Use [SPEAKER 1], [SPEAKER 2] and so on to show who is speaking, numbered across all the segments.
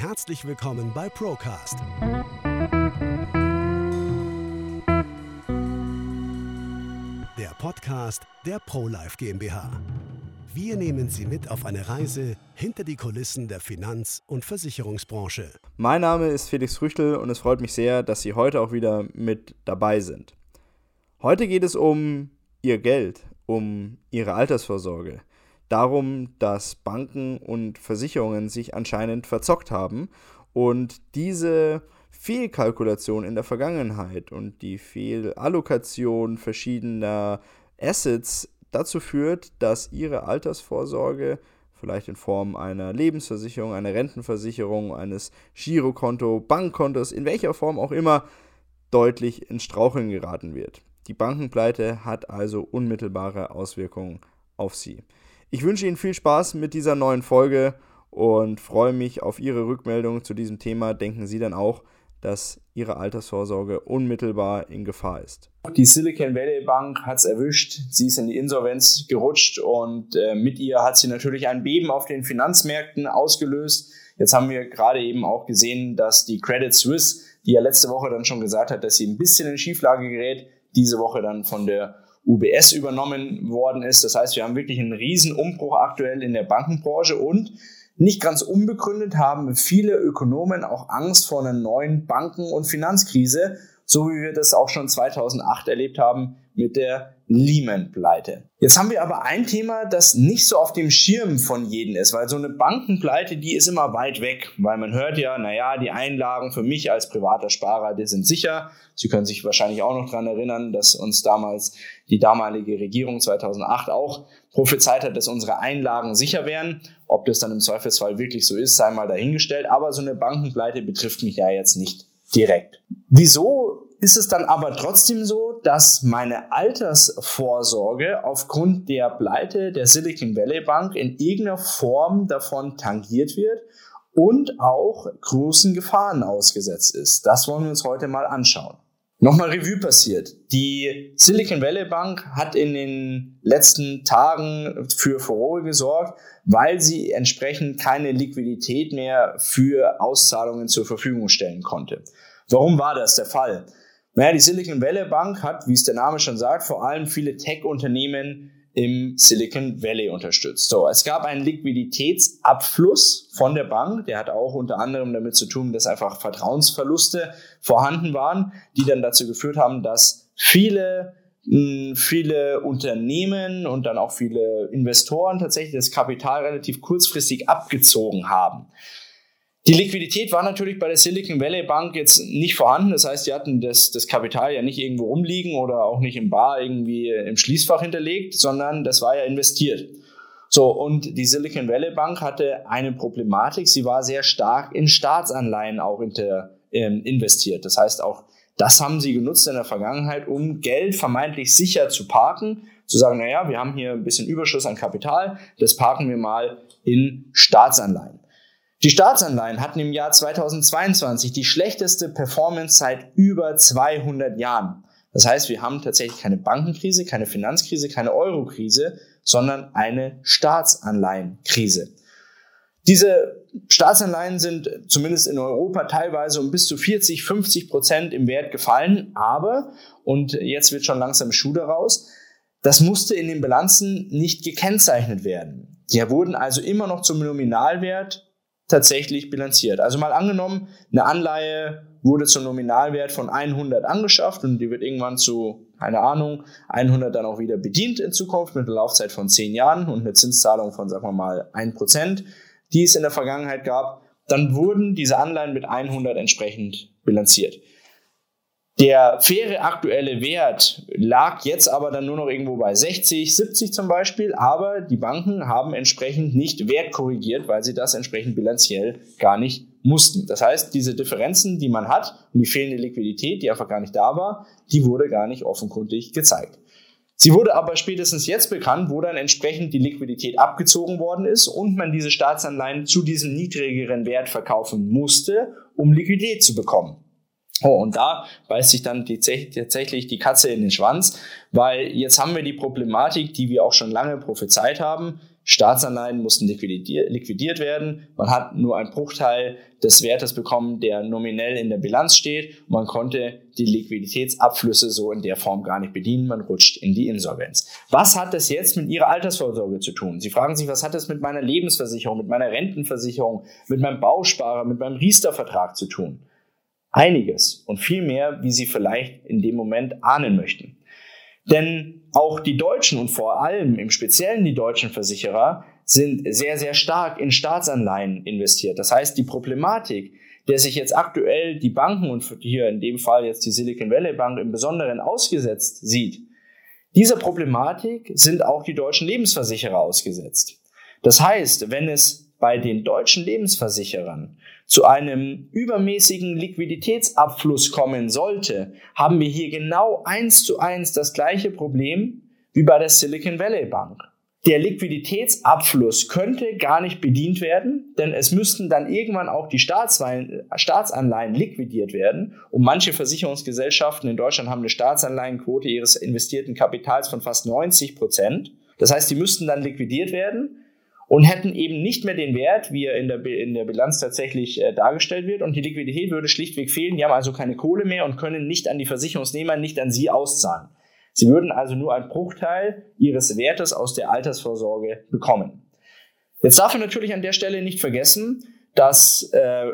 [SPEAKER 1] Herzlich willkommen bei Procast. Der Podcast der ProLife GmbH. Wir nehmen Sie mit auf eine Reise hinter die Kulissen der Finanz- und Versicherungsbranche.
[SPEAKER 2] Mein Name ist Felix Früchtel und es freut mich sehr, dass Sie heute auch wieder mit dabei sind. Heute geht es um Ihr Geld, um Ihre Altersvorsorge darum, dass Banken und Versicherungen sich anscheinend verzockt haben und diese Fehlkalkulation in der Vergangenheit und die Fehlallokation verschiedener Assets dazu führt, dass ihre Altersvorsorge vielleicht in Form einer Lebensversicherung, einer Rentenversicherung, eines Girokonto, Bankkontos, in welcher Form auch immer, deutlich ins Straucheln geraten wird. Die Bankenpleite hat also unmittelbare Auswirkungen auf sie. Ich wünsche Ihnen viel Spaß mit dieser neuen Folge und freue mich auf Ihre Rückmeldung zu diesem Thema. Denken Sie dann auch, dass Ihre Altersvorsorge unmittelbar in Gefahr ist?
[SPEAKER 3] Die Silicon Valley Bank hat es erwischt. Sie ist in die Insolvenz gerutscht und äh, mit ihr hat sie natürlich ein Beben auf den Finanzmärkten ausgelöst. Jetzt haben wir gerade eben auch gesehen, dass die Credit Suisse, die ja letzte Woche dann schon gesagt hat, dass sie ein bisschen in Schieflage gerät, diese Woche dann von der UBS übernommen worden ist. Das heißt, wir haben wirklich einen riesen Umbruch aktuell in der Bankenbranche und nicht ganz unbegründet haben viele Ökonomen auch Angst vor einer neuen Banken- und Finanzkrise, so wie wir das auch schon 2008 erlebt haben mit der Lehman-Pleite. Jetzt haben wir aber ein Thema, das nicht so auf dem Schirm von jedem ist, weil so eine Bankenpleite, die ist immer weit weg, weil man hört ja, naja, die Einlagen für mich als privater Sparer, die sind sicher. Sie können sich wahrscheinlich auch noch dran erinnern, dass uns damals die damalige Regierung 2008 auch prophezeit hat, dass unsere Einlagen sicher wären. Ob das dann im Zweifelsfall wirklich so ist, sei mal dahingestellt. Aber so eine Bankenpleite betrifft mich ja jetzt nicht direkt. Wieso ist es dann aber trotzdem so, dass meine Altersvorsorge aufgrund der Pleite der Silicon Valley Bank in irgendeiner Form davon tangiert wird und auch großen Gefahren ausgesetzt ist. Das wollen wir uns heute mal anschauen. Nochmal Revue passiert. Die Silicon Valley Bank hat in den letzten Tagen für Furore gesorgt, weil sie entsprechend keine Liquidität mehr für Auszahlungen zur Verfügung stellen konnte. Warum war das der Fall? Naja, die Silicon Valley Bank hat, wie es der Name schon sagt, vor allem viele Tech-Unternehmen im Silicon Valley unterstützt. So, es gab einen Liquiditätsabfluss von der Bank, der hat auch unter anderem damit zu tun, dass einfach Vertrauensverluste vorhanden waren, die dann dazu geführt haben, dass viele hm, viele Unternehmen und dann auch viele Investoren tatsächlich das Kapital relativ kurzfristig abgezogen haben. Die Liquidität war natürlich bei der Silicon Valley Bank jetzt nicht vorhanden. Das heißt, die hatten das, das Kapital ja nicht irgendwo rumliegen oder auch nicht im Bar irgendwie im Schließfach hinterlegt, sondern das war ja investiert. So, und die Silicon Valley Bank hatte eine Problematik. Sie war sehr stark in Staatsanleihen auch inter, ähm, investiert. Das heißt, auch das haben sie genutzt in der Vergangenheit, um Geld vermeintlich sicher zu parken. Zu sagen, naja, wir haben hier ein bisschen Überschuss an Kapital, das parken wir mal in Staatsanleihen. Die Staatsanleihen hatten im Jahr 2022 die schlechteste Performance seit über 200 Jahren. Das heißt, wir haben tatsächlich keine Bankenkrise, keine Finanzkrise, keine Eurokrise, sondern eine Staatsanleihenkrise. Diese Staatsanleihen sind zumindest in Europa teilweise um bis zu 40, 50 Prozent im Wert gefallen, aber, und jetzt wird schon langsam Schuh daraus, das musste in den Bilanzen nicht gekennzeichnet werden. Die wurden also immer noch zum Nominalwert tatsächlich bilanziert. Also mal angenommen, eine Anleihe wurde zum Nominalwert von 100 angeschafft und die wird irgendwann zu, keine Ahnung, 100 dann auch wieder bedient in Zukunft mit einer Laufzeit von 10 Jahren und einer Zinszahlung von, sagen wir mal, 1%, die es in der Vergangenheit gab, dann wurden diese Anleihen mit 100 entsprechend bilanziert. Der faire aktuelle Wert lag jetzt aber dann nur noch irgendwo bei 60, 70 zum Beispiel, aber die Banken haben entsprechend nicht wertkorrigiert, weil sie das entsprechend bilanziell gar nicht mussten. Das heißt, diese Differenzen, die man hat und die fehlende Liquidität, die einfach gar nicht da war, die wurde gar nicht offenkundig gezeigt. Sie wurde aber spätestens jetzt bekannt, wo dann entsprechend die Liquidität abgezogen worden ist und man diese Staatsanleihen zu diesem niedrigeren Wert verkaufen musste, um Liquidität zu bekommen. Oh, und da beißt sich dann die, tatsächlich die Katze in den Schwanz, weil jetzt haben wir die Problematik, die wir auch schon lange prophezeit haben. Staatsanleihen mussten liquidiert werden. Man hat nur einen Bruchteil des Wertes bekommen, der nominell in der Bilanz steht. Man konnte die Liquiditätsabflüsse so in der Form gar nicht bedienen. Man rutscht in die Insolvenz. Was hat das jetzt mit Ihrer Altersvorsorge zu tun? Sie fragen sich, was hat das mit meiner Lebensversicherung, mit meiner Rentenversicherung, mit meinem Bausparer, mit meinem Riester-Vertrag zu tun? Einiges und viel mehr, wie Sie vielleicht in dem Moment ahnen möchten. Denn auch die Deutschen und vor allem im Speziellen die deutschen Versicherer sind sehr, sehr stark in Staatsanleihen investiert. Das heißt, die Problematik, der sich jetzt aktuell die Banken und hier in dem Fall jetzt die Silicon Valley Bank im Besonderen ausgesetzt sieht, dieser Problematik sind auch die deutschen Lebensversicherer ausgesetzt. Das heißt, wenn es bei den deutschen Lebensversicherern zu einem übermäßigen Liquiditätsabfluss kommen sollte, haben wir hier genau eins zu eins das gleiche Problem wie bei der Silicon Valley Bank. Der Liquiditätsabfluss könnte gar nicht bedient werden, denn es müssten dann irgendwann auch die Staatsanleihen liquidiert werden. Und manche Versicherungsgesellschaften in Deutschland haben eine Staatsanleihenquote ihres investierten Kapitals von fast 90 Prozent. Das heißt, die müssten dann liquidiert werden und hätten eben nicht mehr den Wert, wie er in der, in der Bilanz tatsächlich äh, dargestellt wird. Und die Liquidität würde schlichtweg fehlen. Die haben also keine Kohle mehr und können nicht an die Versicherungsnehmer, nicht an sie auszahlen. Sie würden also nur einen Bruchteil ihres Wertes aus der Altersvorsorge bekommen. Jetzt darf man natürlich an der Stelle nicht vergessen, das äh,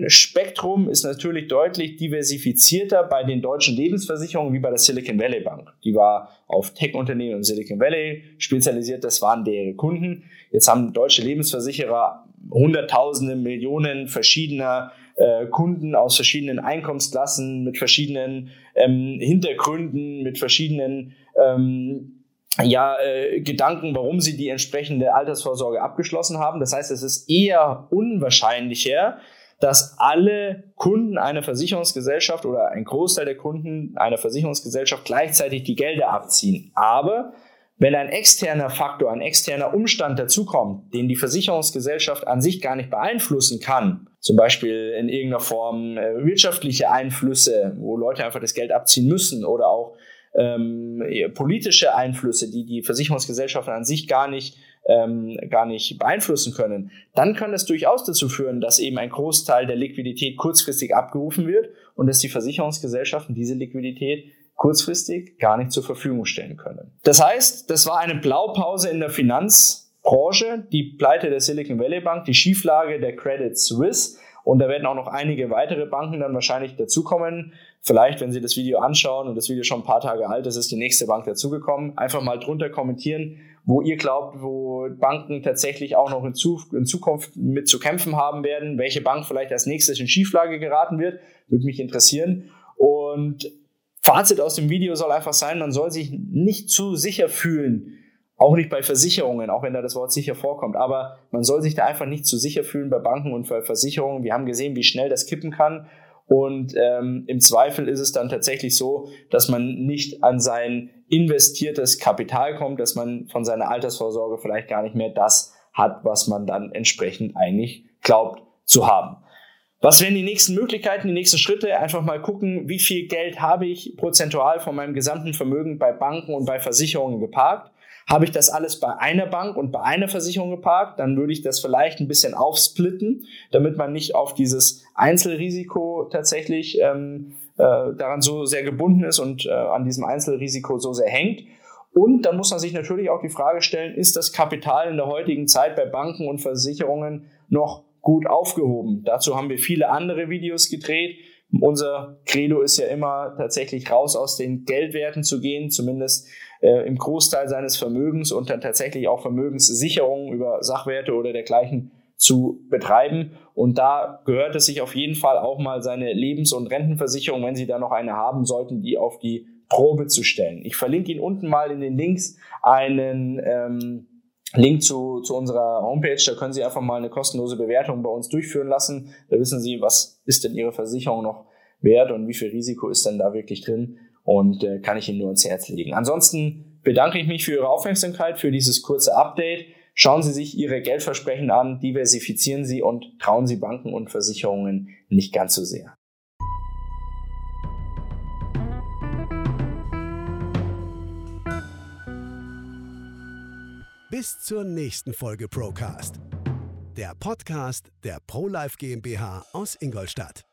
[SPEAKER 3] Kundenspektrum ist natürlich deutlich diversifizierter bei den deutschen Lebensversicherungen wie bei der Silicon Valley Bank. Die war auf Tech-Unternehmen und Silicon Valley spezialisiert, das waren deren Kunden. Jetzt haben deutsche Lebensversicherer Hunderttausende, Millionen verschiedener äh, Kunden aus verschiedenen Einkommensklassen, mit verschiedenen ähm, Hintergründen, mit verschiedenen ähm, ja, äh, Gedanken, warum sie die entsprechende Altersvorsorge abgeschlossen haben. Das heißt, es ist eher unwahrscheinlicher, dass alle Kunden einer Versicherungsgesellschaft oder ein Großteil der Kunden einer Versicherungsgesellschaft gleichzeitig die Gelder abziehen. Aber wenn ein externer Faktor, ein externer Umstand dazukommt, den die Versicherungsgesellschaft an sich gar nicht beeinflussen kann, zum Beispiel in irgendeiner Form äh, wirtschaftliche Einflüsse, wo Leute einfach das Geld abziehen müssen oder auch ähm, politische Einflüsse, die die Versicherungsgesellschaften an sich gar nicht, ähm, gar nicht beeinflussen können, dann kann das durchaus dazu führen, dass eben ein Großteil der Liquidität kurzfristig abgerufen wird und dass die Versicherungsgesellschaften diese Liquidität kurzfristig gar nicht zur Verfügung stellen können. Das heißt, das war eine Blaupause in der Finanzbranche, die Pleite der Silicon Valley Bank, die Schieflage der Credit Suisse und da werden auch noch einige weitere Banken dann wahrscheinlich dazukommen. Vielleicht, wenn Sie das Video anschauen und das Video schon ein paar Tage alt ist, ist die nächste Bank dazugekommen. Einfach mal drunter kommentieren, wo ihr glaubt, wo Banken tatsächlich auch noch in, Zukunft mit zu kämpfen haben werden, welche Bank vielleicht als nächstes in Schieflage geraten wird, würde mich interessieren. Und Fazit aus dem Video soll einfach sein, man soll sich nicht zu sicher fühlen, auch nicht bei Versicherungen, auch wenn da das Wort sicher vorkommt. Aber man soll sich da einfach nicht zu sicher fühlen bei Banken und bei Versicherungen. Wir haben gesehen, wie schnell das kippen kann. Und ähm, im Zweifel ist es dann tatsächlich so, dass man nicht an sein investiertes Kapital kommt, dass man von seiner Altersvorsorge vielleicht gar nicht mehr das hat, was man dann entsprechend eigentlich glaubt zu haben. Was wären die nächsten Möglichkeiten, die nächsten Schritte? Einfach mal gucken, wie viel Geld habe ich prozentual von meinem gesamten Vermögen bei Banken und bei Versicherungen geparkt habe ich das alles bei einer Bank und bei einer Versicherung geparkt, dann würde ich das vielleicht ein bisschen aufsplitten, damit man nicht auf dieses Einzelrisiko tatsächlich ähm, äh, daran so sehr gebunden ist und äh, an diesem Einzelrisiko so sehr hängt. Und dann muss man sich natürlich auch die Frage stellen, ist das Kapital in der heutigen Zeit bei Banken und Versicherungen noch gut aufgehoben? Dazu haben wir viele andere Videos gedreht. Unser Credo ist ja immer tatsächlich raus aus den Geldwerten zu gehen, zumindest äh, im Großteil seines Vermögens und dann tatsächlich auch Vermögenssicherungen über Sachwerte oder dergleichen zu betreiben. Und da gehört es sich auf jeden Fall auch mal seine Lebens- und Rentenversicherung, wenn Sie da noch eine haben sollten, die auf die Probe zu stellen. Ich verlinke Ihnen unten mal in den Links einen ähm, Link zu, zu unserer Homepage. Da können Sie einfach mal eine kostenlose Bewertung bei uns durchführen lassen. Da wissen Sie, was ist denn Ihre Versicherung noch wert und wie viel Risiko ist denn da wirklich drin und äh, kann ich Ihnen nur ans Herz legen. Ansonsten bedanke ich mich für Ihre Aufmerksamkeit, für dieses kurze Update. Schauen Sie sich Ihre Geldversprechen an, diversifizieren Sie und trauen Sie Banken und Versicherungen nicht ganz so sehr.
[SPEAKER 1] Bis zur nächsten Folge Procast. Der Podcast der ProLife GmbH aus Ingolstadt.